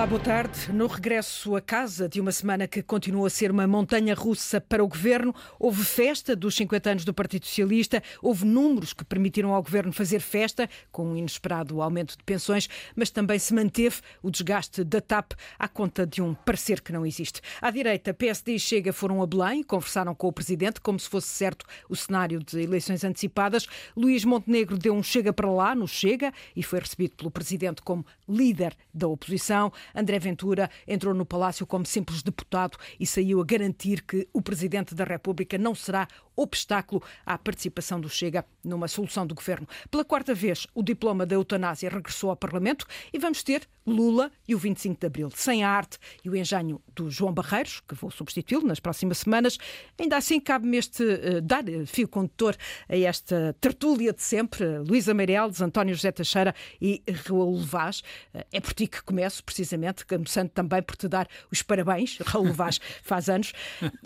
Olá, boa tarde. No regresso a casa de uma semana que continua a ser uma montanha russa para o governo, houve festa dos 50 anos do Partido Socialista, houve números que permitiram ao governo fazer festa, com um inesperado aumento de pensões, mas também se manteve o desgaste da TAP à conta de um parecer que não existe. À direita, PSD e Chega foram a Belém, conversaram com o presidente, como se fosse certo o cenário de eleições antecipadas. Luís Montenegro deu um chega para lá no Chega e foi recebido pelo presidente como líder da oposição. André Ventura entrou no Palácio como simples deputado e saiu a garantir que o Presidente da República não será obstáculo à participação do Chega numa solução do governo. Pela quarta vez, o diploma da eutanásia regressou ao Parlamento e vamos ter Lula e o 25 de Abril, sem a arte e o engenho do João Barreiros, que vou substituí-lo nas próximas semanas. Ainda assim, cabe-me este uh, dar fio condutor a esta tertúlia de sempre, Luísa Meireles, António José Teixeira e Raul Vaz. Uh, é por ti que começo, precisamente, começando também por te dar os parabéns. Raul Vaz faz anos.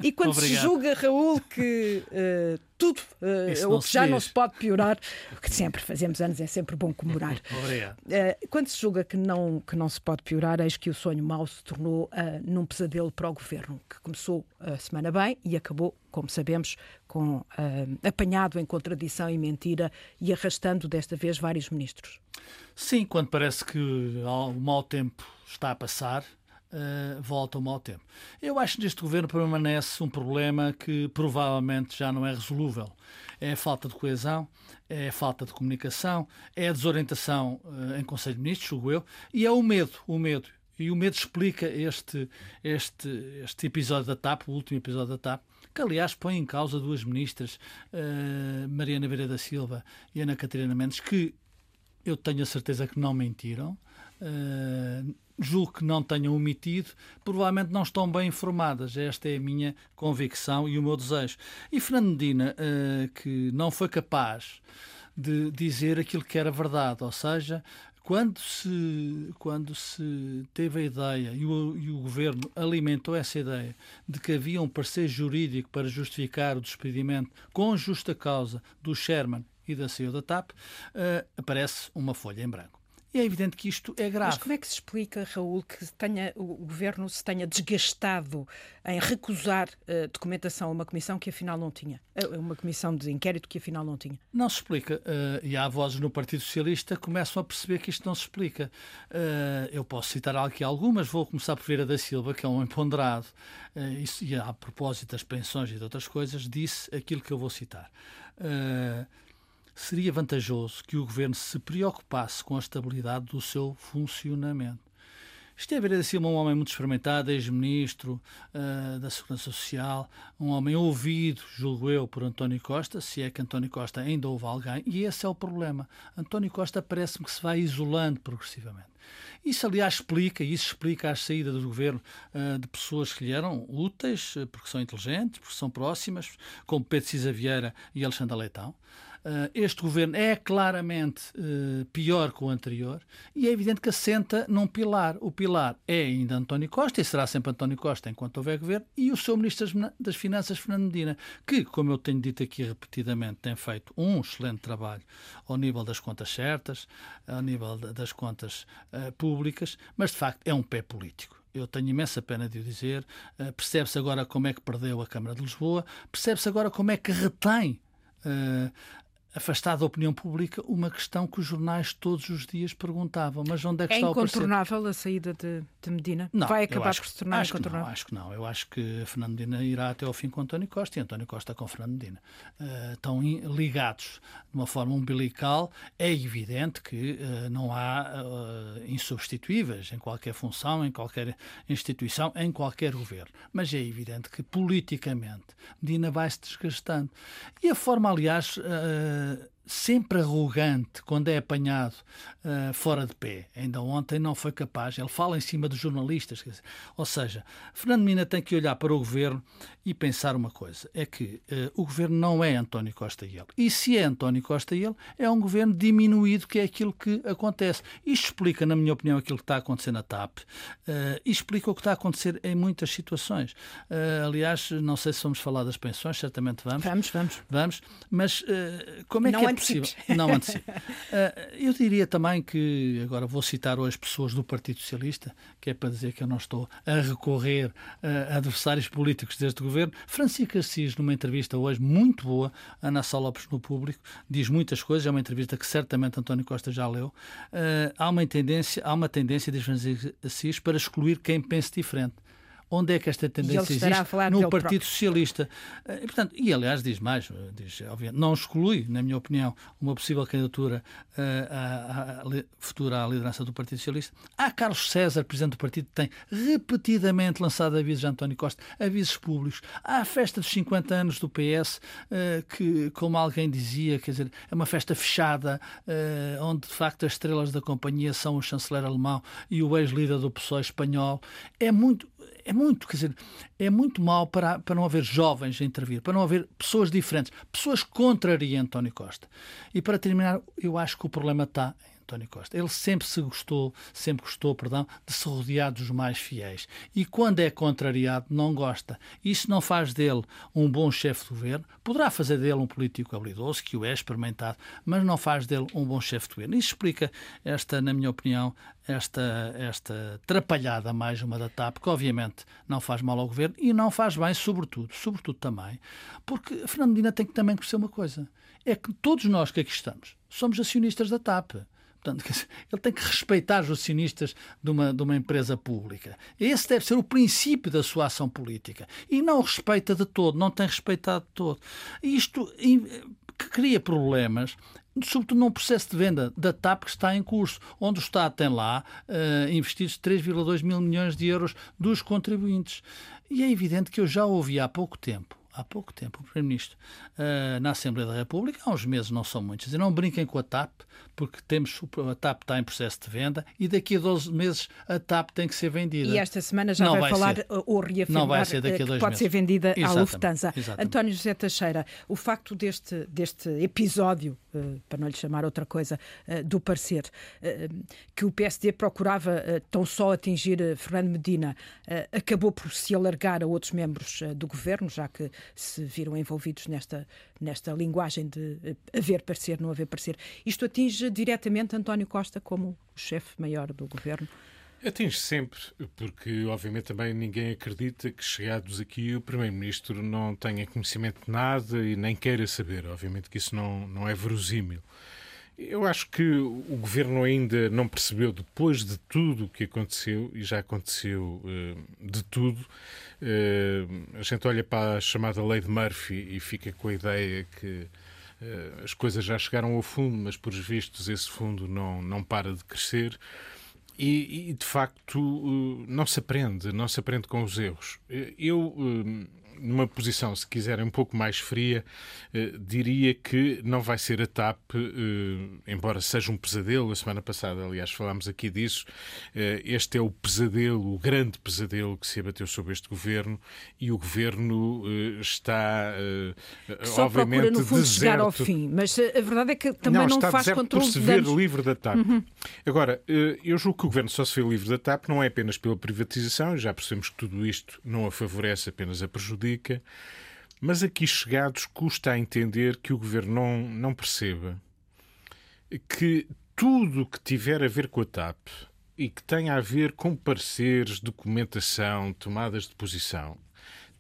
E quando se julga, Raul, que uh, uh, tudo uh, o que já diz. não se pode piorar, o que sempre fazemos anos é sempre bom comemorar. Uh, quando se julga que não, que não se pode piorar, eis que o sonho mau se tornou num pesadelo para o governo, que começou a semana bem e acabou, como sabemos, com apanhado em contradição e mentira e arrastando desta vez vários ministros. Sim, quando parece que o mau tempo está a passar, volta ao mau tempo. Eu acho que neste governo permanece um problema que provavelmente já não é resolúvel. É a falta de coesão, é a falta de comunicação, é a desorientação uh, em Conselho de Ministros, julgo eu, e é o medo, o medo. E o medo explica este, este, este episódio da TAP, o último episódio da TAP, que aliás põe em causa duas ministras, uh, Mariana Veira da Silva e Ana Catarina Mendes, que eu tenho a certeza que não mentiram. Uh, julgo que não tenham omitido, provavelmente não estão bem informadas. Esta é a minha convicção e o meu desejo. E Fernandina, uh, que não foi capaz de dizer aquilo que era verdade, ou seja, quando se, quando se teve a ideia e o, e o, governo alimentou essa ideia de que havia um parecer jurídico para justificar o despedimento com justa causa do Sherman e da CEO da TAP, uh, aparece uma folha em branco. E é evidente que isto é grave. Mas como é que se explica, Raul, que tenha, o governo se tenha desgastado em recusar uh, documentação a uma comissão que afinal não tinha? Uh, uma comissão de inquérito que afinal não tinha? Não se explica. Uh, e há vozes no Partido Socialista que começam a perceber que isto não se explica. eu posso citar aqui algumas, vou começar por Vieira da Silva, que é um empoderado, e, e a propósito das pensões e de outras coisas, disse aquilo que eu vou citar seria vantajoso que o governo se preocupasse com a estabilidade do seu funcionamento. Esteve a Silva um homem muito experimentado, ex-ministro uh, da Segurança Social, um homem ouvido, julgo eu, por António Costa, se é que António Costa ainda houve alguém, e esse é o problema. António Costa parece-me que se vai isolando progressivamente. Isso, aliás, explica, isso explica a saída do governo uh, de pessoas que lhe eram úteis, porque são inteligentes, porque são próximas, como Pedro Cisa Vieira e Alexandre Leitão. Uh, este governo é claramente uh, pior que o anterior e é evidente que assenta num pilar. O pilar é ainda António Costa e será sempre António Costa enquanto houver governo e o seu Ministro das Finanças, Fernando Medina, que, como eu tenho dito aqui repetidamente, tem feito um excelente trabalho ao nível das contas certas, ao nível das contas uh, públicas, mas de facto é um pé político eu tenho imensa pena de o dizer. Uh, percebe-se agora como é que perdeu a Câmara de Lisboa, percebe-se agora como é que retém uh, afastado da opinião pública uma questão que os jornais todos os dias perguntavam. Mas onde é que é está o É incontornável a saída de, de Medina? Não, Vai acabar acho, por se tornar acho incontornável? Que não, acho que não. Eu acho que Fernando Medina irá até ao fim com António Costa e António Costa com Fernando Medina. Uh, estão ligados de uma forma umbilical. É evidente que uh, não há uh, insubstituíveis em qualquer função, em qualquer instituição, em qualquer governo. Mas é evidente que politicamente Medina vai se desgastando. E a forma, aliás, uh, sempre arrogante quando é apanhado uh, fora de pé. Ainda ontem não foi capaz. Ele fala em cima dos jornalistas. Ou seja, Fernando Mina tem que olhar para o governo e pensar uma coisa: é que uh, o governo não é António Costa e ele. E se é António Costa e ele, é um governo diminuído, que é aquilo que acontece. Isto explica, na minha opinião, aquilo que está a acontecer na TAP uh, explica o que está a acontecer em muitas situações. aliás, não sei se vamos falar das pensões, certamente vamos. Vamos, vamos. Vamos, mas como é não que é possível. Não antecipe. Uh, eu diria também que, agora vou citar hoje pessoas do Partido Socialista, que é para dizer que eu não estou a recorrer a adversários políticos deste governo. Francisco Assis, numa entrevista hoje muito boa, Ana Sá Lopes no público, diz muitas coisas, é uma entrevista que certamente António Costa já leu. Uh, há uma tendência, há uma tendência, diz Francisco Assis, para excluir quem pense diferente onde é que esta tendência existe no Partido próprio. Socialista. Eh, e, portanto, e aliás diz mais, eh, diz, obviamente, não exclui, na minha opinião, uma possível candidatura uh, à, à, futura à liderança do Partido Socialista. Há Carlos César, presidente do partido, que tem repetidamente lançado avisos a António Costa, avisos públicos. Há a festa dos 50 anos do PS, que, como alguém dizia, quer dizer, é uma festa fechada, onde de facto as estrelas da companhia são o chanceler alemão e o ex-líder do PSOE espanhol. É muito é muito, quer dizer, é muito mal para, para não haver jovens a intervir, para não haver pessoas diferentes, pessoas que contrariem António Costa. E para terminar, eu acho que o problema está António Costa. Ele sempre se gostou, sempre gostou, perdão, de se rodear dos mais fiéis. E quando é contrariado, não gosta. Isso não faz dele um bom chefe de governo. Poderá fazer dele um político habilidoso, que o é experimentado, mas não faz dele um bom chefe de governo. Isso explica esta, na minha opinião, esta, esta trapalhada mais uma da TAP, que obviamente não faz mal ao governo e não faz bem, sobretudo, sobretudo também, porque Fernando Medina tem que também conhecer uma coisa. É que todos nós que aqui estamos somos acionistas da TAP. Portanto, ele tem que respeitar os acionistas de uma, de uma empresa pública. Esse deve ser o princípio da sua ação política. E não respeita de todo, não tem respeitado de todo. Isto cria problemas sobretudo num processo de venda da TAP que está em curso, onde o Estado tem lá uh, investidos 3,2 mil milhões de euros dos contribuintes. E é evidente que eu já ouvi há pouco tempo há pouco tempo, o Primeiro-Ministro, uh, na Assembleia da República, há uns meses, não são muitos, dizer, não brinquem com a TAP, porque temos, a TAP está em processo de venda e daqui a 12 meses a TAP tem que ser vendida. E esta semana já vai, vai, falar ser. ou reafirmar não vai ser daqui a dois que pode meses. ser vendida exatamente, à Lufthansa. Exatamente. António José Teixeira, o facto deste, deste episódio, uh, para não lhe chamar outra coisa, uh, do parecer, que o PSD procurava tão só atingir Fernando Medina, acabou por se alargar a outros membros do governo, já que se viram envolvidos nesta, nesta linguagem de eh, haver parecer, não haver parecer. Isto atinge diretamente António Costa como chefe maior do governo? Atinge sempre, porque obviamente também ninguém acredita que chegados aqui o Primeiro-Ministro não tenha conhecimento de nada e nem queira saber. Obviamente que isso não, não é verosímil. Eu acho que o governo ainda não percebeu, depois de tudo o que aconteceu, e já aconteceu uh, de tudo, uh, a gente olha para a chamada lei de Murphy e fica com a ideia que uh, as coisas já chegaram ao fundo, mas por vistos esse fundo não, não para de crescer. E, e de facto não se aprende, não se aprende com os erros. Eu numa posição, se quiserem, um pouco mais fria, eh, diria que não vai ser a TAP, eh, embora seja um pesadelo. A semana passada, aliás, falámos aqui disso. Eh, este é o pesadelo, o grande pesadelo que se abateu sobre este governo e o governo está, Só obviamente, procura, no fundo, deserto. chegar ao fim. Mas a verdade é que também não, não faz controle por se ver livre da TAP. Uhum. Agora, eu julgo que o governo só se vê livre da TAP não é apenas pela privatização, já percebemos que tudo isto não a favorece, apenas a prejudica mas aqui chegados custa a entender que o governo não, não perceba que tudo o que tiver a ver com a TAP e que tenha a ver com pareceres, documentação, tomadas de posição,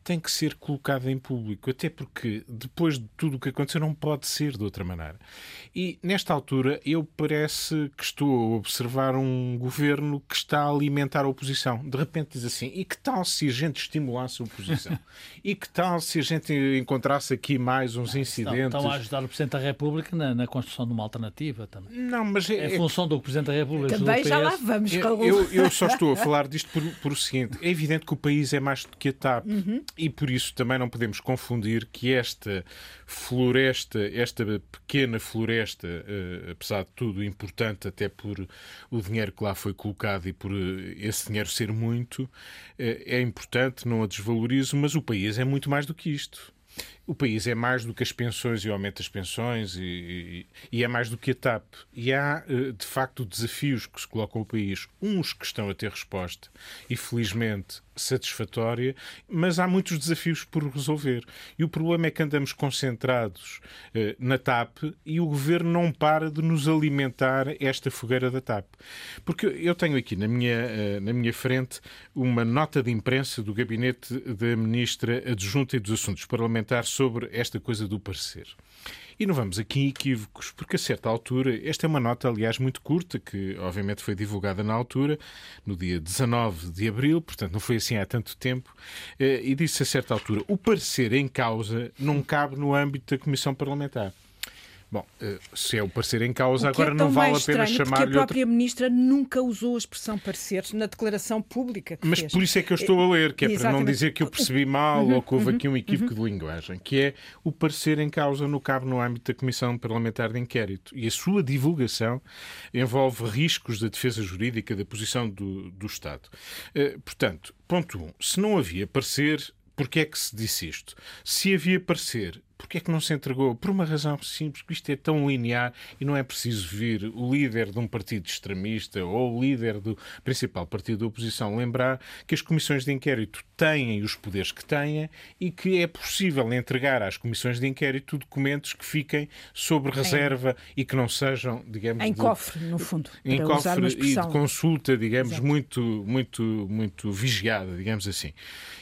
tem que ser colocada em público, até porque depois de tudo o que aconteceu não pode ser de outra maneira. E nesta altura eu parece que estou a observar um governo que está a alimentar a oposição. De repente diz assim: e que tal se a gente estimulasse a oposição? e que tal se a gente encontrasse aqui mais uns incidentes? Estão, a ajudar o Presidente da República na, na, construção de uma alternativa também. Não, mas é, é função do Presidente da República. Também já lá vamos, eu, eu, eu, só estou a falar disto por, por, o seguinte: é evidente que o país é mais do que a TAP. Uhum e por isso também não podemos confundir que esta floresta, esta pequena floresta, uh, apesar de tudo importante até por o dinheiro que lá foi colocado e por uh, esse dinheiro ser muito, uh, é importante, não a desvalorizo, mas o país é muito mais do que isto. O país é mais do que as pensões e o aumento das pensões e, e, e, é mais do que a TAP. E há, de facto, desafios que se colocam ao país, uns que estão a ter resposta e, felizmente, satisfatória, mas há muitos desafios por resolver. E o problema é que andamos concentrados eh, na TAP e o governo não para de nos alimentar esta fogueira da TAP. Porque eu tenho aqui na minha, eh, na minha frente uma nota de imprensa do gabinete da ministra adjunta e dos Assuntos Parlamentares sobre esta coisa do parecer. E não vamos aqui em equívocos, porque a certa altura, esta é uma nota, aliás, muito curta, que obviamente foi divulgada na altura, no dia 19 de abril, portanto não foi assim há tanto tempo, eh, e disse a certa altura: o parecer em causa não cabe no âmbito da Comissão Parlamentar. Bom, eh, se é o parecer em causa, agora é não vale a pena chamar-lhe. Porque a própria outra... Ministra nunca usou a expressão parecer na declaração pública. Mas fez. por isso é que eu estou a ler, que é Exatamente. para não dizer que eu percebi mal uhum, ou que houve uhum, aqui um equívoco uhum. de linguagem, que é o parecer em causa no cabo no âmbito da Comissão Parlamentar de Inquérito. E a sua divulgação envolve riscos da defesa jurídica da posição do, do Estado. Uh, portanto, ponto 1. Um, se não havia parecer, Porquê é que se disse isto? Se havia parecer, porquê é que não se entregou? Por uma razão simples, porque isto é tão linear e não é preciso vir o líder de um partido extremista ou o líder do principal partido da oposição lembrar que as comissões de inquérito têm os poderes que têm e que é possível entregar às comissões de inquérito documentos que fiquem sob reserva é. e que não sejam, digamos... Em de, cofre, no fundo. Em cofre e de consulta, digamos, muito, muito, muito vigiada, digamos assim.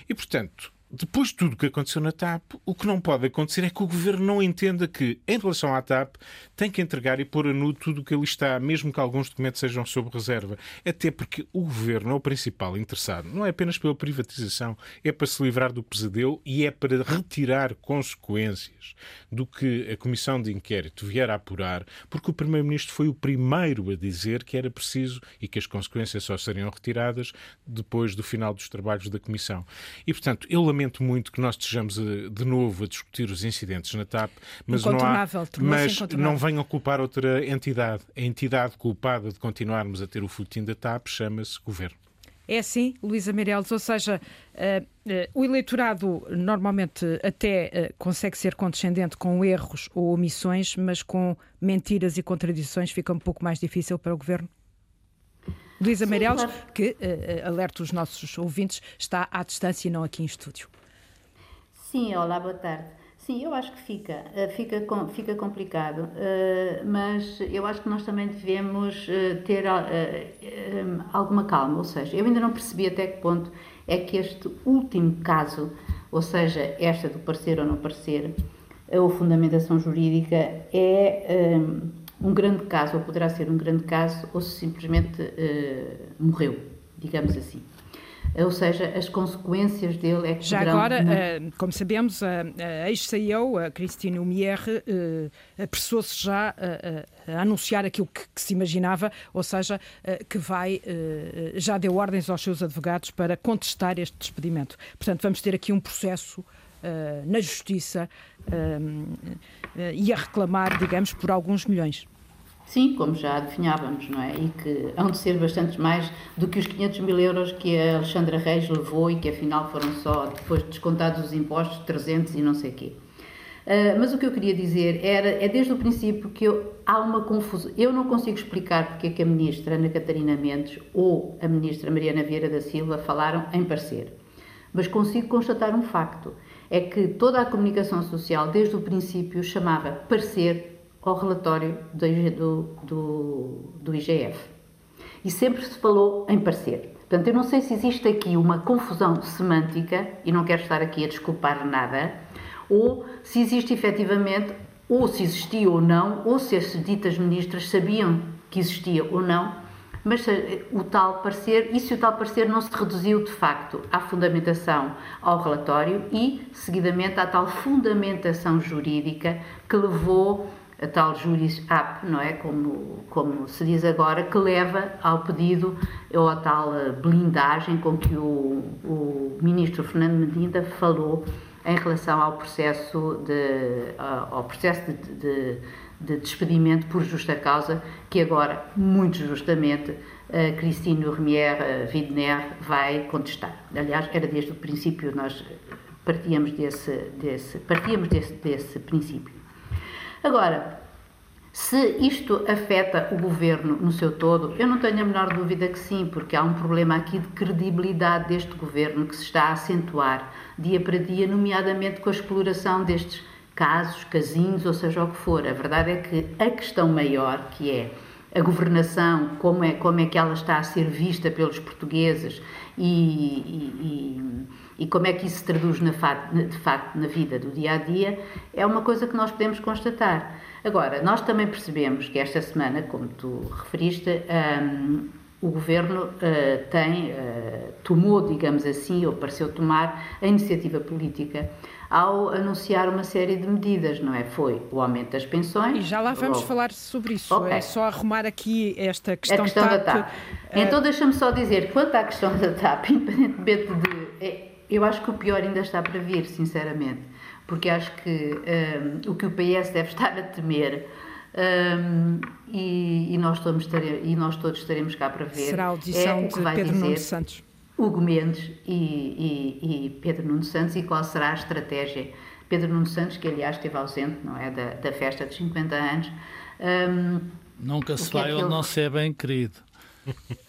E, portanto, depois de tudo o que aconteceu na TAP, o que não pode acontecer é que o governo não entenda que, em relação à TAP, tem que entregar e pôr a nu tudo o que ali está, mesmo que alguns documentos sejam sob reserva. Até porque o governo é o principal interessado. Não é apenas pela privatização, é para se livrar do pesadelo e é para retirar consequências do que a comissão de inquérito vier a apurar, porque o Primeiro-Ministro foi o primeiro a dizer que era preciso e que as consequências só seriam retiradas depois do final dos trabalhos da comissão. E, portanto, eu lamento muito que nós estejamos a, de novo a discutir os incidentes na TAP, mas, não, há, mas não venham culpar outra entidade. A entidade culpada de continuarmos a ter o futim da TAP chama-se Governo. É assim, Luísa Meireles, ou seja, uh, uh, o eleitorado normalmente até uh, consegue ser condescendente com erros ou omissões, mas com mentiras e contradições fica um pouco mais difícil para o governo? Luísa Meireles, claro. que uh, alerta os nossos ouvintes, está à distância e não aqui em estúdio. Sim, olá, boa tarde. Sim, eu acho que fica, fica, fica complicado, mas eu acho que nós também devemos ter alguma calma, ou seja, eu ainda não percebi até que ponto é que este último caso, ou seja, esta do parecer ou não parecer, ou fundamentação jurídica, é um grande caso, ou poderá ser um grande caso, ou se simplesmente morreu, digamos assim. Ou seja, as consequências dele é que Já poderão... agora, uh, como sabemos, a, a ex-CEO, a Christine Humier, uh, apressou-se já a, a, anunciar aquilo que, que, se imaginava, ou seja, que vai, já deu ordens aos seus advogados para contestar este despedimento. Portanto, vamos ter aqui um processo na justiça e a reclamar, digamos, por alguns milhões. Sim, como já adivinhávamos, não é? E que hão de ser bastantes mais do que os 500 mil euros que a Alexandra Reis levou e que afinal foram só, depois descontados os impostos, 300 e não sei o quê. Uh, mas o que eu queria dizer era, é desde o princípio que eu, há uma confusão. Eu não consigo explicar porque é que a ministra Ana Catarina Mendes ou a ministra Mariana Vieira da Silva falaram em parecer. Mas consigo constatar um facto: é que toda a comunicação social, desde o princípio, chamava parecer ao relatório do, do, do IGF. E sempre se falou em parecer. Portanto, eu não sei se existe aqui uma confusão semântica, e não quero estar aqui a desculpar nada, ou se existe efetivamente, ou se existia ou não, ou se as ditas ministras sabiam que existia ou não, mas eh, o tal parecer, e se o tal parecer não se reduziu de facto à fundamentação ao relatório e, seguidamente, à tal fundamentação jurídica que levou a tal juris app, não é? Como, como se diz agora, que leva ao pedido ou à tal eh, blindagem com que o, o ministro Fernando Medina falou em relação ao processo de, ao processo de, de, de despedimento por justa causa, que agora, muito justamente, a Christine Remier Widner vai contestar. Aliás, era desde o princípio, nós partíamos desse, desse, partíamos desse, desse princípio. Agora, Se isto afeta o governo no seu todo, eu não tenho a menor dúvida que sim, porque há um problema aqui de credibilidade deste governo que se está a acentuar dia para dia, nomeadamente com a exploração destes casos, casinhos, ou seja o que for. A verdade é que a questão maior, que é a governação, como é, como é que ela está a ser vista pelos portugueses e, e, e, e como é que isso se traduz na, de facto na vida do dia a dia, é uma coisa que nós podemos constatar. Agora, nós também percebemos que esta semana, como tu referiste, um, o governo uh, tem, uh, tomou, digamos assim, ou pareceu tomar a iniciativa política ao anunciar uma série de medidas, não é? Foi o aumento das pensões. E já lá vamos logo. falar sobre isso. Okay. É só arrumar aqui esta questão, a questão TAP. da TAP. Então deixa-me só dizer, quanto à questão da TAP, independentemente de. É, eu acho que o pior ainda está para vir, sinceramente porque acho que um, o que o PS deve estar a temer um, e, e, nós todos e nós todos estaremos cá para ver. Será a audição é de Pedro Nuno Santos. Hugo Mendes e, e, e, Pedro Nuno Santos e qual será a estratégia. Pedro Nuno Santos, que aliás esteve ausente, não é, da, da festa dos 50 anos. Um, Nunca se vai é ele não ser bem querido.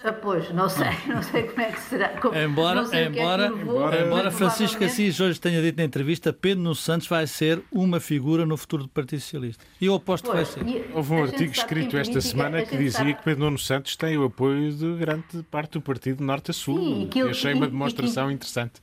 Ah, pois, não sei, não sei como é que será. Como, embora é embora, é embora, embora Francisco Assis hoje tenha dito na entrevista, Pedro Nuno Santos vai ser uma figura no futuro do Partido Socialista. E eu aposto pois, que vai ser. Houve um artigo escrito esta semana que dizia sabe... que Pedro Nuno Santos tem o apoio de grande parte do Partido Norte a Sul. Sim, e, achei uma demonstração que, interessante.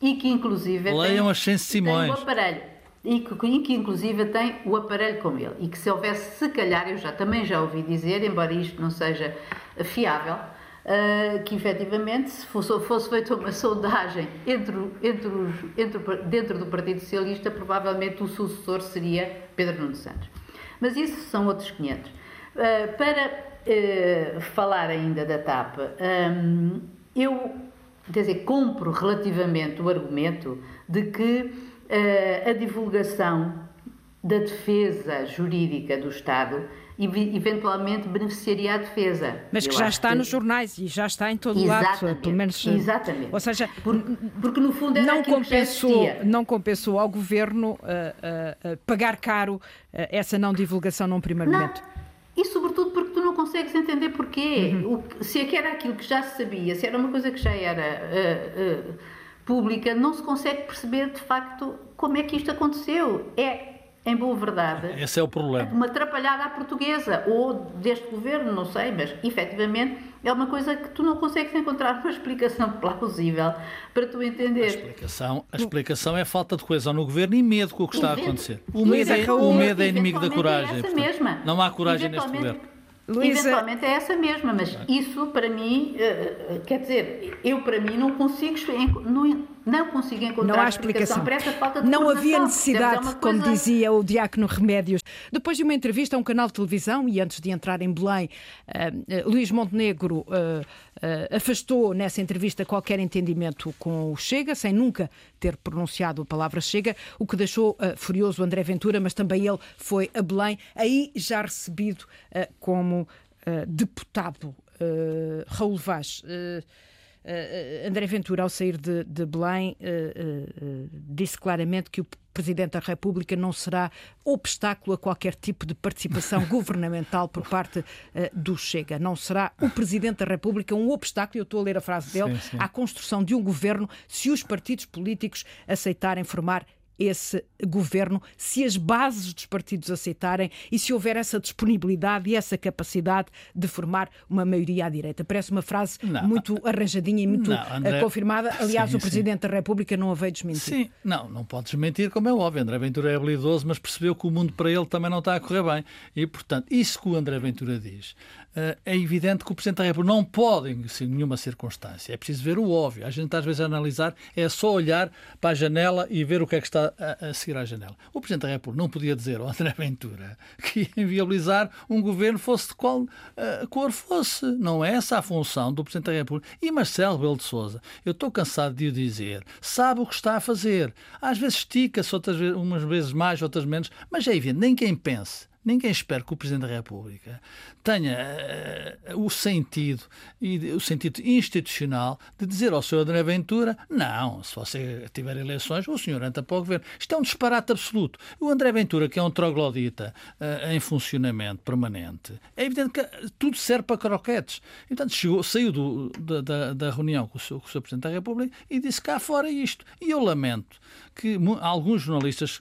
E que inclusive. Leiam as Simões. Tem um aparelho e que, e que, inclusive tem o aparelho com ele e que se houvesse, se calhar, eu já também já ouvi dizer, embora isto não seja fiável, uh, que efetivamente se fosse, fosse feita uma sondagem entre, entre os, entre, dentro do Partido Socialista, provavelmente o sucessor seria Pedro Nuno Santos. Mas isso são outros 500. Uh, para uh, falar ainda da TAP, um, eu, quer dizer, compro relativamente o argumento de que a divulgação da defesa jurídica do Estado eventualmente beneficiaria a defesa. Mas que já está que... nos jornais e já está em todo Exatamente. lado, pelo menos. Exatamente. Ou seja, porque, porque no fundo era não compensou, não compensou ao governo uh, uh, uh, pagar caro essa não divulgação num primeiro não. momento. E sobretudo porque tu não consegues entender porquê. Uhum. O, se é que era aquilo que já se sabia, se era uma coisa que já era pública, não se consegue perceber de facto como é que isto aconteceu. É em boa verdade, esse é o problema. Uma atrapalhada à portuguesa, ou deste governo, não sei, mas efetivamente é uma coisa que tu não consegues encontrar uma explicação plausível para tu entender. A explicação, a explicação é a falta de coesão no governo e medo com o que está a acontecer. O medo, é, o medo é inimigo da coragem. É essa portanto, mesma. Não há coragem neste governo. Luísa... Eventualmente é essa mesma, mas isso para mim, uh, quer dizer, eu para mim não consigo, não, não consigo encontrar não há explicação. para essa falta de Não havia necessidade, é como dizia o Diácono Remédios. Depois de uma entrevista a um canal de televisão e antes de entrar em Belém, uh, Luís Montenegro uh, afastou nessa entrevista qualquer entendimento com o Chega, sem nunca ter pronunciado a palavra Chega, o que deixou uh, furioso André Ventura, mas também ele foi a Belém, aí já recebido uh, como deputado. Raul Vaz. Uh, André Ventura, ao sair de, de Belém, uh, uh, disse claramente que o Presidente da República não será obstáculo a qualquer tipo de participação governamental por parte do Chega. Não será o Presidente da República um obstáculo, eu estou a ler a frase dele, sim, sim. à construção de um governo se os partidos políticos aceitarem formar esse governo, se as bases dos partidos aceitarem e se houver essa disponibilidade e essa capacidade de formar uma maioria à direita. Parece uma frase não, muito arranjadinha e muito não, eh, André... confirmada. Aliás, sim, o Presidente sim. da República não a veio desmentir. Sim, não, não pode desmentir, como é óbvio. André Ventura é habilidoso, mas percebeu que o mundo para ele também não está a correr bem. E, portanto, isso que o André Ventura diz é evidente que o Presidente da República não pode, em nenhuma circunstância. É preciso ver o óbvio. A gente, às vezes, a analisar é só olhar para a janela e ver o que é que está a, a seguir à janela. O Presidente da República não podia dizer ao André Ventura que ia inviabilizar um governo, fosse de qual uh, cor fosse. Não é essa a função do Presidente da República. E Marcelo Belo de Souza, eu estou cansado de o dizer, sabe o que está a fazer. Às vezes estica-se, outras vezes, umas vezes mais, outras menos, mas é evidente, nem quem pense Ninguém espera que o Presidente da República tenha uh, o sentido e o sentido institucional de dizer ao Sr. André Ventura: não, se você tiver eleições, o senhor entra para o governo. Isto é um disparate absoluto. O André Ventura, que é um troglodita uh, em funcionamento permanente, é evidente que tudo serve para croquetes. E, portanto, chegou, saiu do, da, da, reunião com o, seu, com o Sr. Presidente da República e disse cá fora isto. E eu lamento que alguns jornalistas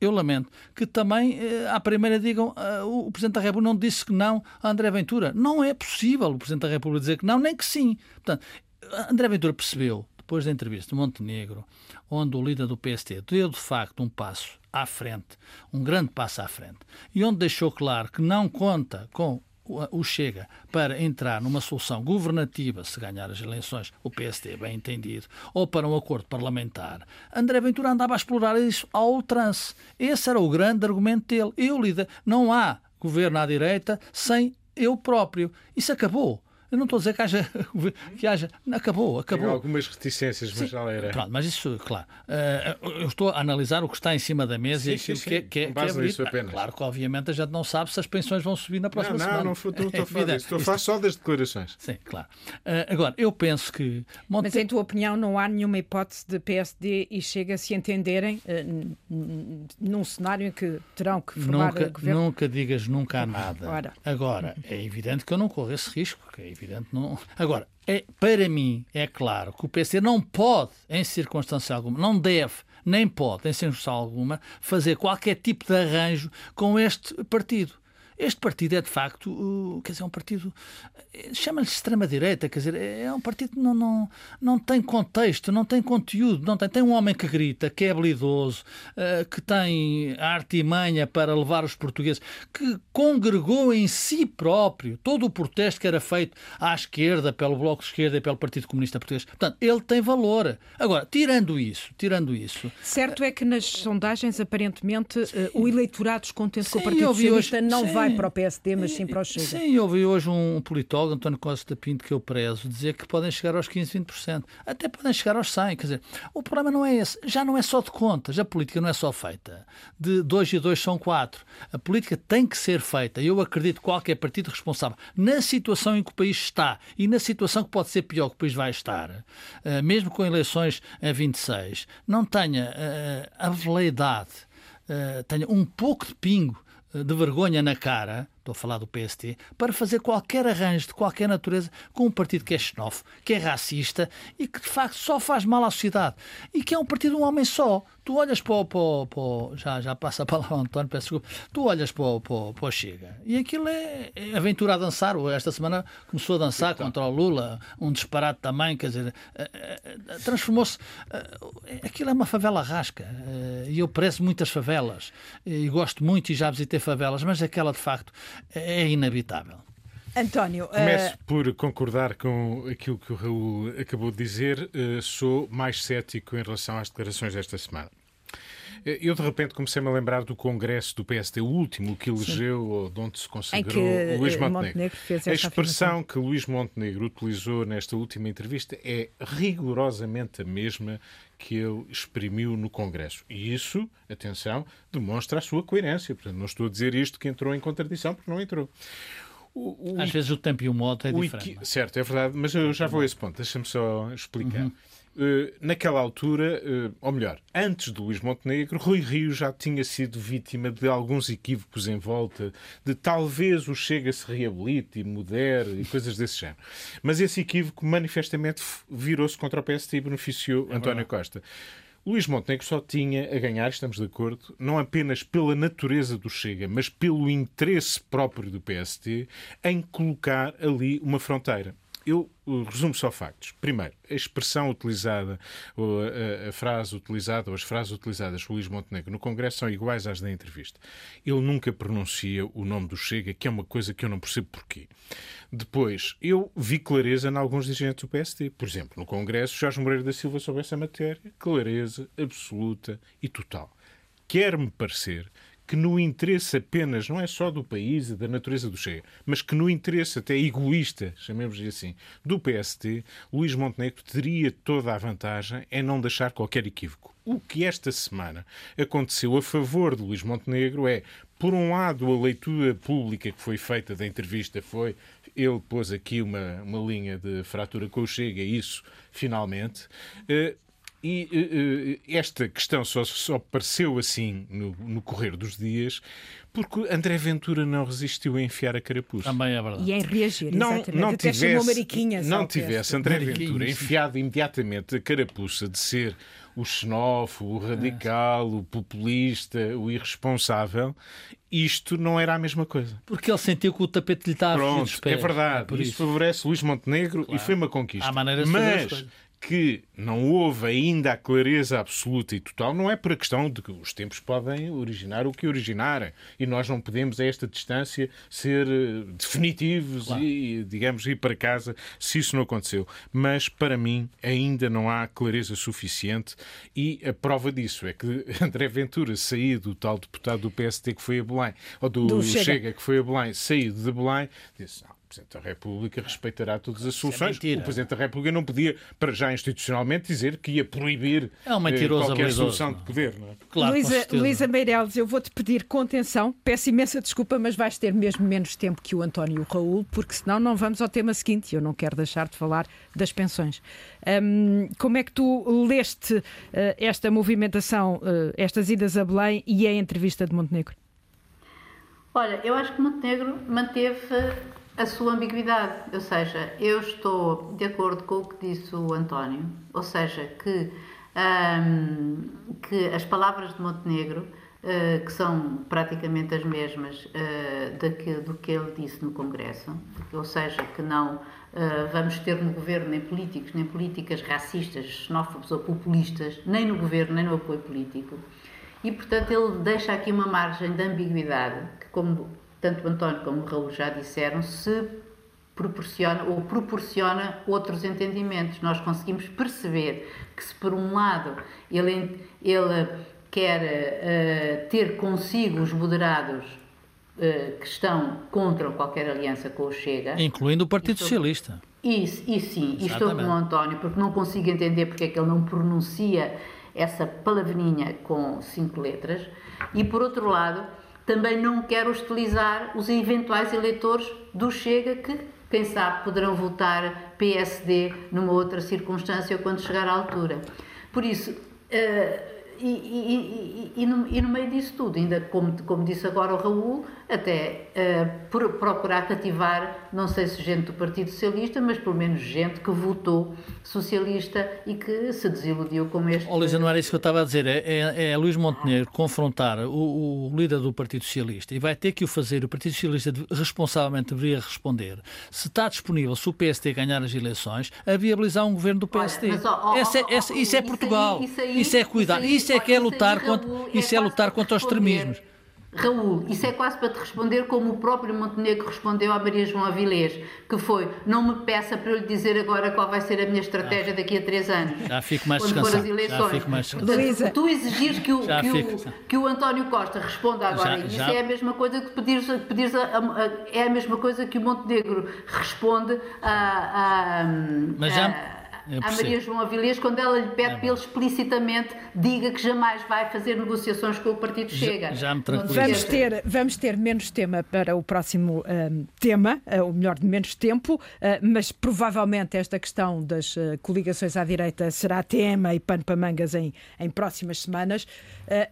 eu lamento que também eh, à primeira digam uh, o Presidente da República não disse que não a André Ventura. Não é possível o Presidente da República dizer que não, nem que sim. Portanto, André Ventura percebeu, depois da entrevista de Montenegro, onde o líder do PST deu de facto um passo à frente, um grande passo à frente, e onde deixou claro que não conta com o Chega para entrar numa solução governativa, se ganhar as eleições, o PSD, bem entendido, ou para um acordo parlamentar, André Ventura andava a explorar isso ao trance. Esse era o grande argumento dele. Eu, líder, não há governo à direita sem eu próprio. Isso acabou. Eu não estou a dizer que haja. Que haja acabou, acabou. Tem algumas reticências, mas já era. Pronto, mas isso, claro. Uh, eu estou a analisar o que está em cima da mesa sim, e aquilo sim, que, é, que, é, que é bonito. Apenas. Claro que, obviamente, a gente não sabe se as pensões vão subir na próxima não, não, semana. Não, não, não estou a falar disso. Estou a falar só das declarações. Sim, claro. Uh, agora, eu penso que. Monte... Mas, em tua opinião, não há nenhuma hipótese de PSD e chega a se entenderem uh, num cenário em que terão que formar nunca, governo? Nunca digas nunca há nada. Ora. Agora, é evidente que eu não corro esse risco, é evidente não. Agora, é, para mim, é claro que o PC não pode, em circunstância alguma, não deve, nem pode, em circunstância alguma, fazer qualquer tipo de arranjo com este partido. Este partido é, de facto, quer dizer, um partido, chama-lhe extrema-direita, quer dizer, é um partido que não, não, não tem contexto, não tem conteúdo, não tem, tem um homem que grita, que é habilidoso, eh, que tem arte e manha para levar os portugueses, que congregou em si próprio todo o protesto que era feito à esquerda, pelo Bloco de Esquerda e pelo Partido Comunista Português. Portanto, ele tem valor. Agora, tirando isso, tirando isso... Certo é que nas sondagens, aparentemente, sim. o eleitorado descontente com o Partido Socialista hoje, não sim. vai vai para o PSD, mas sim para o Chega. Sim, ouvi hoje um politólogo, António Costa Pinto, que eu prezo, dizer que podem chegar aos 15, 20%. Até podem chegar aos 100%. Quer dizer, o problema não é esse. Já não é só de contas. A política não é só feita de 2 e 2 são 4. A política tem que ser feita. Eu acredito que qualquer partido responsável, na situação em que o país está e na situação que pode ser pior que o país vai estar, eh, mesmo com eleições a 26, não tenha eh, a veleidade, eh, tenha um pouco de pingo de vergonha na cara estou a falar do PST, para fazer qualquer arranjo de qualquer natureza com um partido que é xenófobo, que é racista e que de facto só faz mal à sociedade e que é um partido de um homem só. Tu olhas para o. Para o, para o já, já passa a palavra ao António, peço desculpa. Tu olhas para o, para o, para o Chega e aquilo é, é, aventura a dançar. Esta semana começou a dançar então. contra o Lula, um disparate também, quer dizer, eh, eh, transformou-se. Eh, aquilo é uma favela rasca e eu prezo muitas favelas e gosto muito e já visitei favelas, mas aquela de facto é inabitável. António. Começo uh... por concordar com aquilo que o Raul acabou de dizer. Uh, sou mais cético em relação às declarações desta semana. Eh, eu, de repente, comecei-me a lembrar do congresso do PSD, o último que elegeu, de onde se consagrou Luís Montenegro. Montenegro a expressão afirmação. que Luís Montenegro utilizou nesta última entrevista é rigorosamente a mesma que ele exprimiu no Congresso. E isso, atenção, demonstra a sua coerência. Portanto, não estou a dizer isto que entrou em contradição, porque não entrou. O, o, Às vezes o tempo e o modo é diferente. Certo, é verdade, mas eu já vou a esse ponto. Deixa-me só explicar. Uhum. Uh, naquela altura, uh, ou melhor, antes de Luís Montenegro, Rui Rio já tinha sido vítima de alguns equívocos em volta, de talvez o Chega se reabilite e modere e coisas desse género. Mas esse equívoco manifestamente virou-se contra o PST e beneficiou é António Costa. Luís Montenegro só tinha a ganhar, estamos de acordo, não apenas pela natureza do Chega, mas pelo interesse próprio do PST em colocar ali uma fronteira eu resumo só factos. Primeiro, a expressão utilizada, ou a, a, frase utilizada, ou as frases utilizadas por Luís Montenegro no Congresso são iguais às da entrevista. Ele nunca pronuncia o nome do Chega, que é uma coisa que eu não percebo porquê. Depois, eu vi clareza em alguns dirigentes do PSD. Por exemplo, no Congresso, Jorge Moreira da Silva sobre essa matéria, clareza absoluta e total. Quer-me parecer que no interesse apenas, não é só do país e da natureza do Chega, mas que no interesse até egoísta, chamemos-lhe assim, do PST, Luís Montenegro teria toda a vantagem em não deixar qualquer equívoco. O que esta semana aconteceu a favor de Luís Montenegro é, por um lado, a leitura pública que foi feita da entrevista foi ele pôs aqui uma, uma linha de fratura com o Chega, isso finalmente. Uh, e uh, esta questão só, só apareceu assim no, no, correr dos dias porque André Ventura não resistiu a enfiar a carapuça. Também é verdade. E em reagir, não, exatamente. não Até tivesse, não tivesse André Ventura enfiado imediatamente a carapuça de ser o xenófobo, o radical, o populista, o irresponsável, isto não era a mesma coisa. Porque ele sentiu que o tapete lhe estava Pronto, a dos pés. é verdade. É isso. isso. favorece Luís Montenegro claro. e foi uma conquista. Há maneiras de Mas que não houve ainda a clareza absoluta e total, não é por a questão de que os tempos podem originar o que originarem e nós não podemos, a esta distância, ser eh, definitivos claro. e, digamos, ir para casa se isso não aconteceu. Mas, para mim, ainda não há clareza suficiente e a prova disso é que André Ventura, saído, o tal deputado do PST que foi a Belém, ou do, do Chega. Chega que foi a Belém, saído de Belém, disse, não, Presidente da República respeitará todas as é soluções. É o Presidente da República não podia, para já institucionalmente, dizer que ia proibir é um eh, qualquer solução de poder. Não é? Claro, Luísa, Luísa Meireles, eu vou-te pedir contenção. Peço imensa desculpa, mas vais ter mesmo menos tempo que o António e o Raul, porque senão não vamos ao tema seguinte. Eu não quero deixar de falar das pensões. Um, como é que tu leste uh, esta movimentação, uh, estas idas a Belém e a entrevista de Montenegro? Olha, eu acho que Montenegro manteve a sua ambiguidade. Ou seja, eu estou de acordo com o que disse o António, ou seja, que, um, que as palavras de Montenegro, uh, que são praticamente as mesmas uh, daquilo, do que ele disse no Congresso, ou seja, que não uh, vamos ter no governo nem políticos, nem políticas racistas, xenófobos ou populistas, nem no governo, nem no apoio político. E, portanto, ele deixa aqui uma margem de ambiguidade, que, como tanto António como o Raul já disseram, se proporciona ou proporciona outros entendimentos. Nós conseguimos perceber que se por um lado ele, ele quer uh, ter consigo os moderados uh, que estão contra qualquer aliança com o Chega. Incluindo o Partido estou, Socialista. Isso, isso sim, Exatamente. estou com o António, porque não consigo entender porque é que ele não pronuncia essa palavrinha com cinco letras. E por outro lado, também não quero hostilizar os eventuais eleitores do Chega que, quem sabe, poderão votar PSD numa outra circunstância quando chegar à altura. Por isso, uh, e, e, e, no, e, no, meio disso tudo, ainda como, como disse agora o Raul, até uh, procurar cativar, não sei se gente do Partido Socialista, mas pelo menos gente que votou socialista e que se desiludiu com este. Oh, Luísa, não era isso que eu estava a dizer. É, é, é Luís Montenegro confrontar o, o, líder do Partido Socialista e vai ter que o fazer. O Partido Socialista responsavelmente deveria responder se está disponível, se o PSD ganhar as eleições, a viabilizar um governo do PSD. Olha, mas, oh, oh, essa, essa, isso é Portugal. Isso, aí, isso, aí, isso é cuidar. Isso, aí, isso é que é lutar contra, isso é, é lutar contra os extremismos. Raul, isso é quase para te responder como o próprio Montenegro respondeu à Maria João Avilés, que foi, não me peça para eu lhe dizer agora qual vai ser a minha estratégia daqui a três anos. Já fico mais descansado. as eleições. Já fico mais descansado. tu exigires que o, que, o, que o António Costa responda agora, já, isso já. é a mesma coisa que pedires, pedires a, a, a, é a mesma coisa que o Montenegro responde a, a, Mas já a Maria João Avilés quando ela lhe pede é que ele explicitamente diga que jamais vai fazer negociações com o Partido Chega. Já, já me vamos ter, vamos ter menos tema para o próximo um, tema, uh, ou melhor, de menos tempo, uh, mas provavelmente esta questão das uh, coligações à direita será tema e pano para mangas em, em próximas semanas.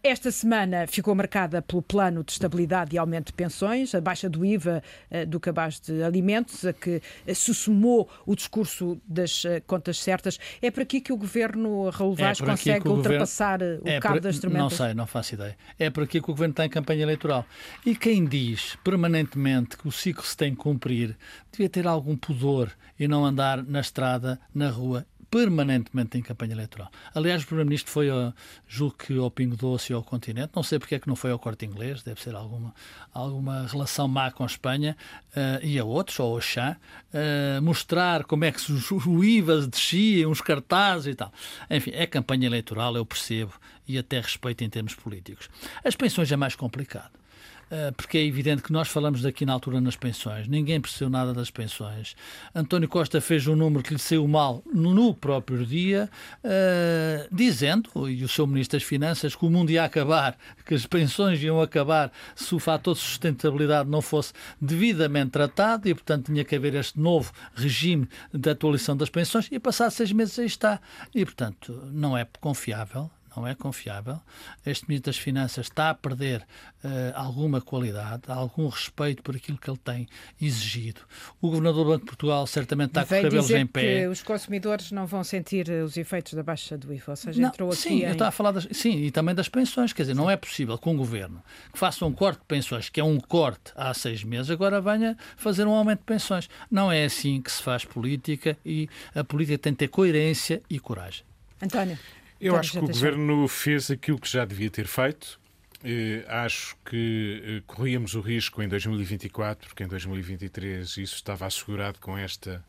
esta semana ficou marcada pelo plano de estabilidade e aumento de pensões, a baixa do IVA do cabaz de alimentos, a que se somou o discurso das contas certas. É por aqui que o governo Raul é Vaz é consegue ultrapassar governo... o é cabo por... das tormentas? Não sei, não faço ideia. É por aqui que o governo está em campanha eleitoral. E quem diz permanentemente que o ciclo se tem que cumprir devia ter algum pudor e não andar na estrada, na rua permanentemente em campanha eleitoral. Aliás, o Primeiro-Ministro foi, a, julgo que ao Pingo Doce e ao continente, não sei porque é que não foi ao Corte Inglês, deve ser alguma, alguma relação má com a Espanha uh, e a outros, ou ao chá, uh, mostrar como é que o IVA descia, uns cartazes e tal. Enfim, é campanha eleitoral, eu percebo, e até respeito em termos políticos. As pensões é mais complicado. Eh, porque é evidente que nós falamos daqui na altura nas pensões, ninguém percebeu nada das pensões. António Costa fez um número que lhe saiu mal no próprio dia, uh, dizendo, e o seu Ministro das Finanças, que o mundo ia acabar, que as pensões iam acabar se o fator de sustentabilidade não fosse devidamente tratado e, portanto, tinha que haver este novo regime de atualização das pensões e, passado seis meses, aí está. E, portanto, não é confiável, não é confiável. Este Ministro das Finanças está a perder uh, alguma qualidade, algum respeito por aquilo que ele tem exigido. O Governador do Banco de Portugal certamente está com os cabelos em pé. que os consumidores não vão sentir eh, os efeitos da baixa do IVA, ou seja, não, entrou aqui Sim, em... eu estava a falar das, sim, e também das pensões. Quer dizer, não é possível que um governo que faça um corte de pensões, que é um corte há seis meses, agora venha fazer um aumento de pensões. Não é assim que se faz política e a política tem que ter coerência e coragem. António. Eu acho que o Governo fez aquilo que já devia ter feito. Eh, acho que eh, corríamos o risco em 2024, porque em 2023 isso estava assegurado com esta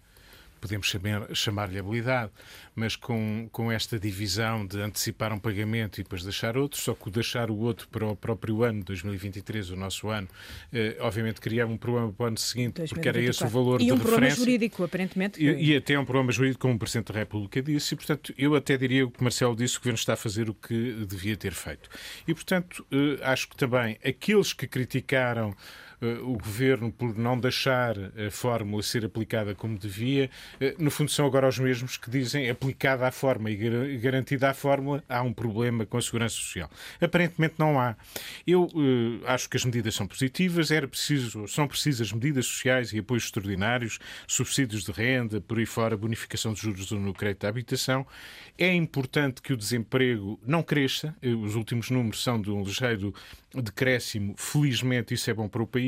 podemos chamar-lhe habilidade, mas com, com esta divisão de antecipar um pagamento e depois deixar outro, só que o deixar o outro para o próprio ano, 2023, o nosso ano, eh, obviamente criava um problema para o ano seguinte, 2024. porque era esse o valor e de um referência. problema jurídico, aparentemente. E, e, até um problema jurídico, como o Presidente da República disse, e portanto eu até diria o que Marcelo disse, o Governo está a fazer o que devia ter feito. E portanto eh, acho que também aqueles que criticaram o governo por não deixar a fórmula ser aplicada como devia, eh, no fundo são agora os mesmos que dizem aplicada à forma e garantida a fórmula, há um problema com a segurança social. Aparentemente não há. Eu uh, acho que as medidas são positivas, era preciso, são precisas medidas sociais e apoios extraordinários, subsídios de renda, por aí fora, bonificação de juros no crédito da habitação. É importante que o desemprego não cresça, os últimos números são de um ligeiro decréscimo, felizmente isso é bom para o país.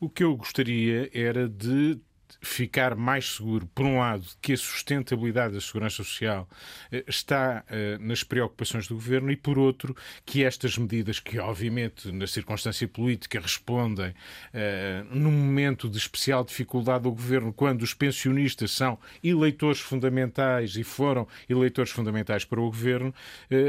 O que eu gostaria era de ficar mais seguro, por um lado, que a sustentabilidade da segurança social eh, está uh, nas preocupações do governo e, por outro, que estas medidas, que obviamente na circunstância política respondem uh, num momento de especial dificuldade do governo, quando os pensionistas são eleitores fundamentais e foram eleitores fundamentais para o governo,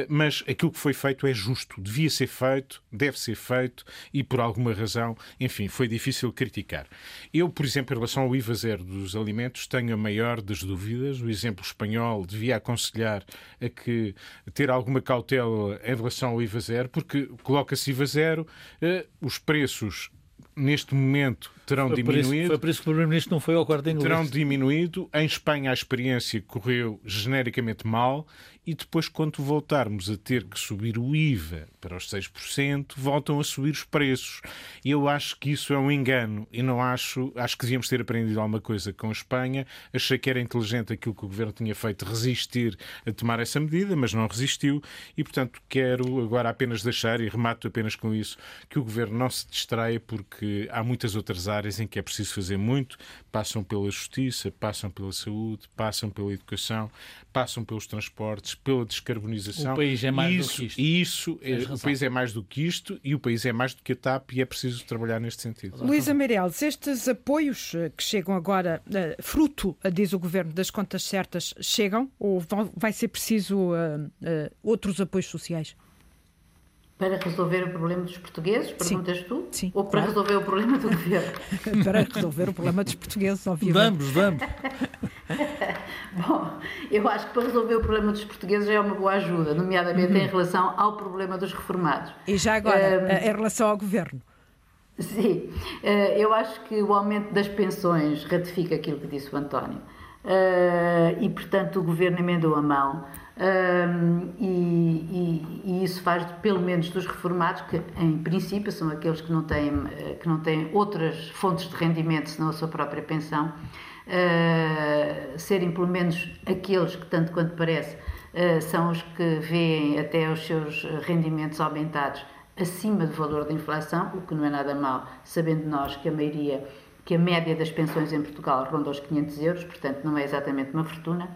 mas aquilo que foi feito é justo, devia ser feito, deve ser feito e, por alguma razão, enfim, foi difícil criticar. Eu, por exemplo, em relação ao IVA zero dos alimentos, tenho a maior das dúvidas. O exemplo espanhol devia aconselhar a que ter alguma cautela em relação ao IVA zero, porque coloca-se IVA zero, eh, os preços neste momento terão foi diminuído. Isso, foi por isso que o Primeiro-Ministro não foi ao quarto inglês. Terão diminuído. Em Espanha a experiência correu genericamente mal e depois, quando voltarmos a ter que subir o IVA para os 6%, voltam a subir os preços. E eu acho que isso é um engano e não acho. Acho que devíamos ter aprendido alguma coisa com a Espanha. Achei que era inteligente aquilo que o governo tinha feito, resistir a tomar essa medida, mas não resistiu. E, portanto, quero agora apenas deixar, e remato apenas com isso, que o governo não se distraia, porque há muitas outras áreas em que é preciso fazer muito. Passam pela justiça, passam pela saúde, passam pela educação, passam pelos transportes, pela descarbonização. O país é mais isso, do que isto. E isso, é, o país é mais do que isto e o país é mais do que a TAP e é preciso trabalhar neste sentido. Luísa Meirelles, estes apoios eh, que chegam agora, eh, fruto, eh, diz o Governo, das contas certas, chegam ou vai ser preciso outros apoios sociais? Para resolver o problema dos portugueses, perguntas Sim. tu? Sim, Ou para claro. resolver o problema do governo? para resolver o problema dos portugueses, obviamente. Vamos, vamos. Bom, eu acho que para resolver o problema dos portugueses é uma boa ajuda, nomeadamente em relação ao problema dos reformados. E já agora, Um, eh, em relação ao Governo? Sim, eh, eu acho que o aumento das pensões ratifica aquilo que disse o António. Eh, E, portanto, o Governo emendou a mão. Um, e, e- e isso faz pelo menos dos reformados, que em princípio são aqueles que não têm, eh, que não têm outras fontes de rendimento senão a sua própria pensão, eh, serem pelo menos aqueles que, tanto quanto parece, eh, são os que veem até os seus rendimentos aumentados acima do valor da inflação, o que não é nada mal, sabendo nós que a maioria, que a média das pensões em Portugal ronda os 500 euros, portanto não é exatamente uma fortuna.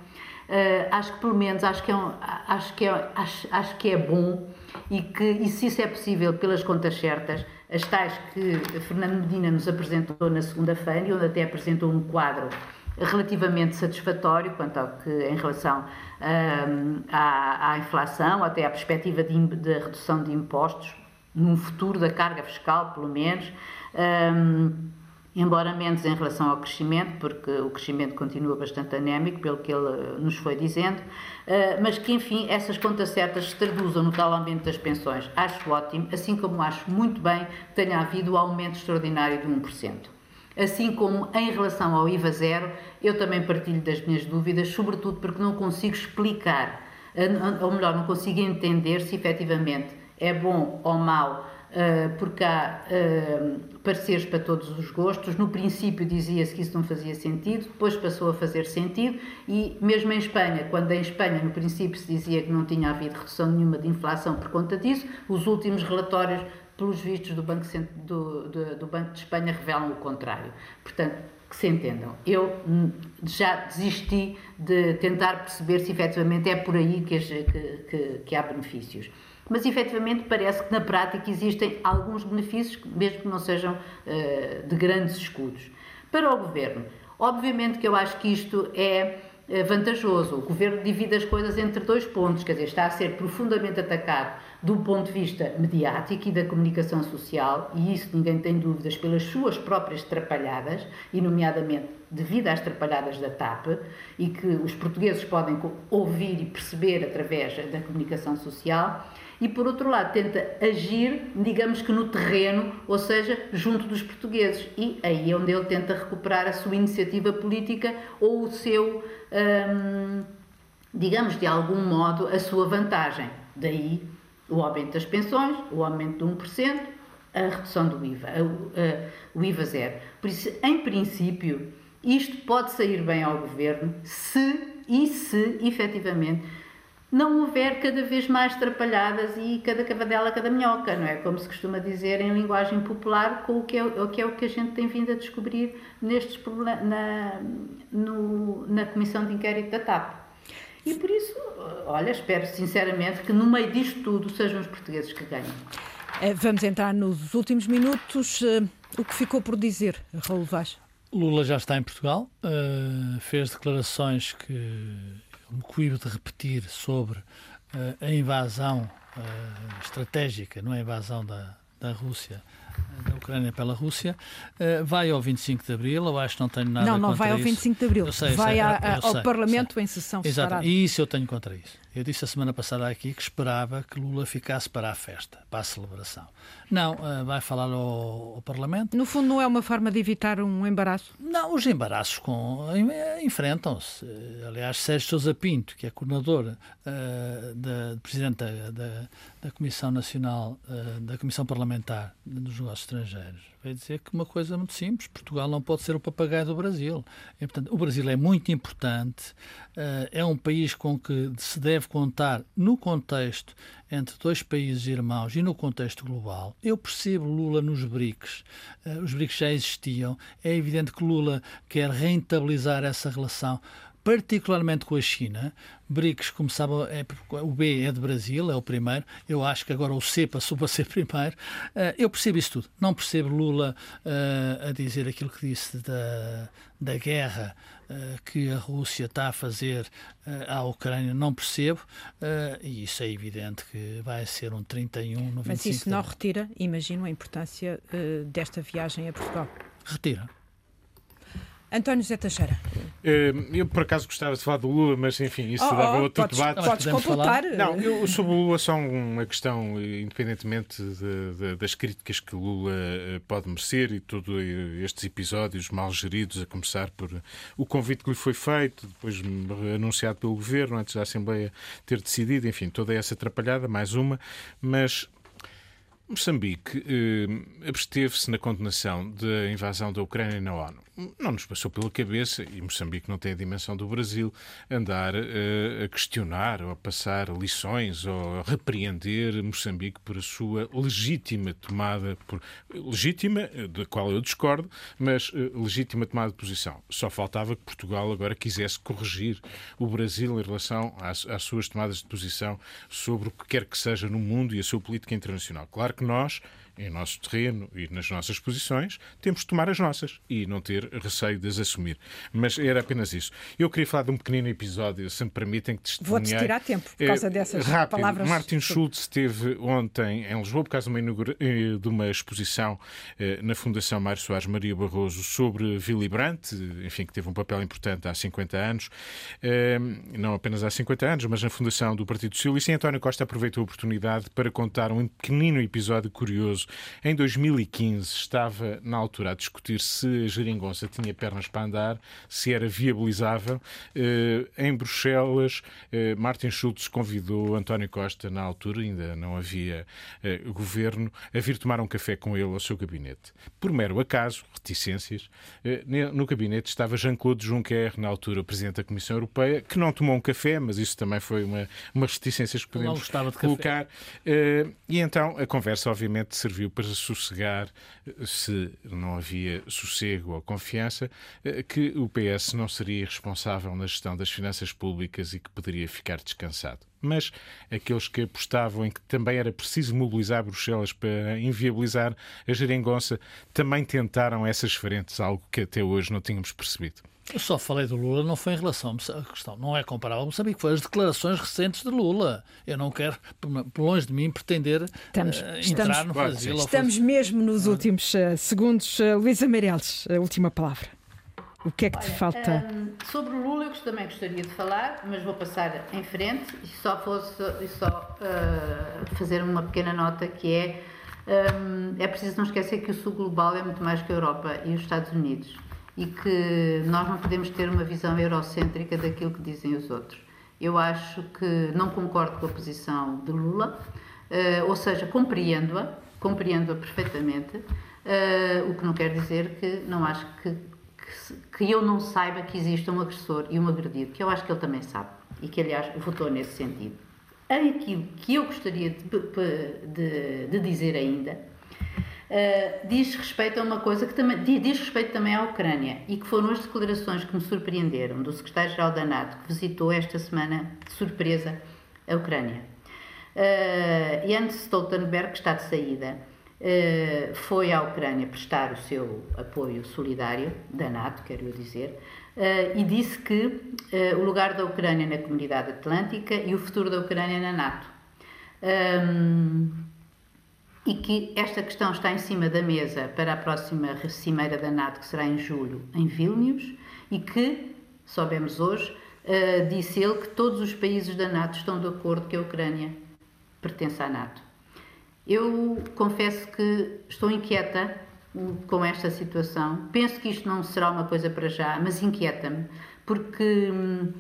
Uh, acho que pelo menos acho que é, um, acho que é, acho, acho que é bom e que e se isso é possível pelas contas certas, as tais que Fernando Medina nos apresentou na segunda-feira e onde até apresentou um quadro relativamente satisfatório quanto ao que em relação um, à, à inflação, até à perspectiva de, de redução de impostos num futuro da carga fiscal, pelo menos. Um, embora menos em relação ao crescimento, porque o crescimento continua bastante anémico, pelo que ele eh, nos foi dizendo, eh, mas que, enfim, essas contas certas se traduzam no tal aumento das pensões. Acho ótimo, assim como acho muito bem que tenha havido o aumento extraordinário de 1%. Assim como em relação ao IVA zero, eu também partilho das minhas dúvidas, sobretudo porque não consigo explicar, eh, ou melhor, não consigo entender se efetivamente é bom ou mau porque há uh, pareceres para todos os gostos. No princípio dizia-se que isso não fazia sentido, depois passou a fazer sentido e mesmo em Espanha, quando em Espanha no princípio se dizia que não tinha havido redução nenhuma de inflação por conta disso, os últimos relatórios pelos vistos do Banco, do, do, do Banco de Espanha revelam o contrário. Portanto, que se entendam. Eu hum, já desisti de tentar perceber se efetivamente é por aí que, que, que, que há benefícios mas efetivamente parece que na prática existem alguns benefícios, mesmo que não sejam uh, de grandes escudos. Para o governo, obviamente que eu acho que isto é eh, vantajoso. O governo divide as coisas entre dois pontos, quer dizer, está a ser profundamente atacado do ponto de vista mediático e da comunicação social, e isso ninguém tem dúvidas, pelas suas próprias trapalhadas, e nomeadamente devido às trapalhadas da TAP, e que os portugueses podem ouvir e perceber através da comunicação social e, por outro lado, tenta agir, digamos que no terreno, ou seja, junto dos portugueses. E aí é onde ele tenta recuperar a sua iniciativa política ou o seu, hum, digamos, de algum modo, a sua vantagem. Daí o aumento das pensões, o aumento de 1%, a redução do IVA, o IVA zero. Por isso, em princípio, isto pode sair bem ao governo se e se efetivamente não houver cada vez mais trapalhadas e cada cavadela, cada minhoca, não é? Como se costuma dizer em linguagem popular, com o que é o que, é o que a gente tem vindo a descobrir nestes na, no, na Comissão de Inquérito da TAP. E por isso, olha, espero sinceramente que no meio disto tudo sejam os portugueses que ganhem. Eh, vamos entrar nos últimos minutos. Eh, o que ficou por dizer, Raul Vaz? Lula já está em Portugal, uh, fez declarações que me coibo de repetir sobre uh, a invasão uh, estratégica, não é a invasão da, da Rússia, da Ucrânia pela Rússia, uh, vai ao 25 de Abril, eu acho que não tenho nada Não, não vai ao 25 de Abril, sei, vai sei, a, ao sei, Parlamento sei. em sessão Exato. separada. E isso eu tenho contra isso. Eu disse a semana passada aqui que esperava que Lula ficasse para a festa, para a celebração. Não, uh, vai falar ao, ao, Parlamento. No fundo, não é uma forma de evitar um embaraço? Não, os embaraços com, enfrentam-se. Aliás, Sérgio Sousa Pinto, que é coordenador, uh, da, presidente da, da, da Comissão Nacional, uh, da Comissão Parlamentar dos Negócios Estrangeiros, veio dizer que uma coisa muito simples: Portugal não pode ser o papagaio do Brasil. E, portanto, o Brasil é muito importante, é um país com que se deve contar no contexto entre dois países irmãos e no contexto global. Eu percebo Lula nos BRICS. Uh, os BRICS já existiam. É evidente que Lula quer rentabilizar essa relação particularmente com a China. BRICS, como sabe, é, o B é de Brasil, é o primeiro. Eu acho que agora o C passou para ser primeiro. Uh, eu percebo isso tudo. Não percebo Lula uh, a dizer aquilo que disse da, da guerra uh, que a Rússia está a fazer à Ucrânia. Não percebo. e isso é evidente que vai ser um 31 no 25 Mas isso não retira, imagino, a importância desta viagem a Portugal. Retira. António Zé Teixeira. Eh, eu, por acaso, gostava de falar do Lula, mas, enfim, isso oh, dava oh, outro podes, debate. Podes completar. Não, eu, sobre o Lula, só uma questão, independentemente de, de, das críticas que o Lula eh, pode merecer e todos estes episódios mal geridos, a começar por o convite que lhe foi feito, depois anunciado pelo Governo, antes da Assembleia ter decidido, enfim, toda essa atrapalhada, mais uma, mas Moçambique eh, absteve-se na condenação da invasão da Ucrânia na ONU não nos passou pela cabeça, e Moçambique não tem a dimensão do Brasil, andar uh, a questionar ou a passar lições ou a repreender Moçambique por a sua legítima tomada, por, legítima, da qual eu discordo, mas uh, legítima tomada de posição. Só faltava que Portugal agora quisesse corrigir o Brasil em relação às, às suas tomadas de posição sobre o que quer que seja no mundo e a sua política internacional. Claro que nós em nosso terreno e nas nossas posições, temos de tomar as nossas e não ter receio de as assumir. Mas era apenas isso. Eu queria falar de um pequenino episódio, se me permitem, que testemunhei... Vou-te tirar tempo por causa dessas rápido. palavras. Martin Schulz esteve ontem em Lisboa por causa de uma, eh, de uma exposição eh, na Fundação Mário Soares Maria Barroso sobre Willy Brandt, enfim, que teve um papel importante há 50 anos, eh, não apenas há 50 anos, mas na fundação do Partido Socialista. E António Costa aproveitou a oportunidade para contar um pequenino episódio curioso. Em 2015 estava na altura a discutir se a geringonça tinha pernas para andar, se era viabilizável. Em Bruxelas, Martin Schulz convidou António Costa, na altura ainda não havia governo, a vir tomar um café com ele ao seu gabinete. Por mero acaso, reticências, eh, no gabinete estava Jean-Claude Juncker, na altura Presidente da Comissão Europeia, que não tomou um café, mas isso também foi uma, uma reticência que podemos colocar. Eh, e então a conversa, obviamente, serviu para sossegar, eh, se não havia sossego ou confiança, que o PS não seria responsável na gestão das finanças públicas e que poderia ficar descansado mas aqueles que apostavam em que também era preciso mobilizar Bruxelas para inviabilizar a geringonça também tentaram essas frentes, algo que até hoje não tínhamos percebido. Eu só falei do Lula, não foi em relação à questão, não é comparável Moçambique, foi as declarações recentes de Lula. Eu não quero, por longe de mim, pretender estamos, uh, entrar estamos, no Brasil. Estamos mesmo nos últimos uh, segundos. Uh, Luísa Meireles, a última palavra. O que é que Olha, te falta? Um, sobre o Lula, eu também gostaria de falar, mas vou passar em frente e só, fosse, e só uh, fazer uma pequena nota que é um, é preciso não esquecer que o sul global é muito mais que a Europa e os Estados Unidos e que nós não podemos ter uma visão eurocêntrica daquilo que dizem os outros. Eu acho que não concordo com a posição de Lula, uh, ou seja, compreendo-a, compreendo-a perfeitamente, uh, o que não quer dizer que não acho que que eu não saiba que existe um agressor e um agredido, que eu acho que ele também sabe e que, aliás, votou nesse sentido. Aquilo que eu gostaria de, de, de dizer ainda uh, diz respeito a uma coisa que também diz respeito também à Ucrânia e que foram as declarações que me surpreenderam do secretário-geral da NATO que visitou esta semana de surpresa a Ucrânia. Uh, Jens Stoltenberg está de saída eh, foi à Ucrânia prestar o seu apoio solidário, da NATO, quero eu dizer, eh, e disse que eh, o lugar da Ucrânia na comunidade atlântica e o futuro da Ucrânia na NATO. E que esta questão está em cima da mesa para a próxima cimeira da NATO, que será em julho, em Vilnius, e que, soubemos hoje, disse ele que todos os países da NATO estão de acordo que a Ucrânia pertence à NATO. Eu confesso que estou inquieta com esta situação. Penso que isto não será uma coisa para já, mas inquieta-me, porque hum,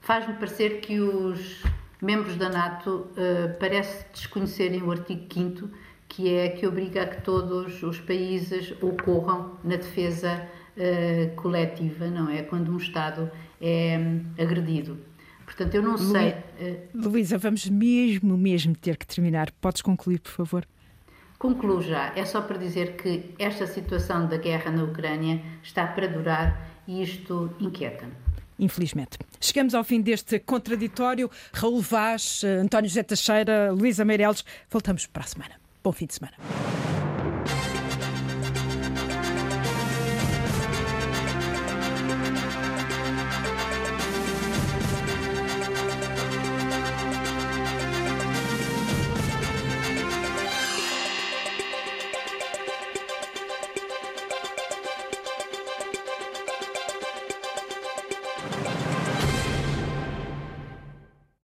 faz-me parecer que os membros da NATO uh, parece desconhecerem o artigo 5 que é que obriga a que todos os países ocorram na defesa uh, coletiva, não é? Quando um Estado é um, agredido. Portanto, eu não Lu... sei. Eh, Luísa, vamos mesmo, mesmo ter que terminar. Podes concluir, por favor? Concluo já. É só para dizer que esta situação da guerra na Ucrânia está para durar e isto inquieta-me. Infelizmente. Chegamos ao fim deste contraditório. Raul Vaz, eh, António José Teixeira, Luísa Meireles. Voltamos para a semana. Bom fim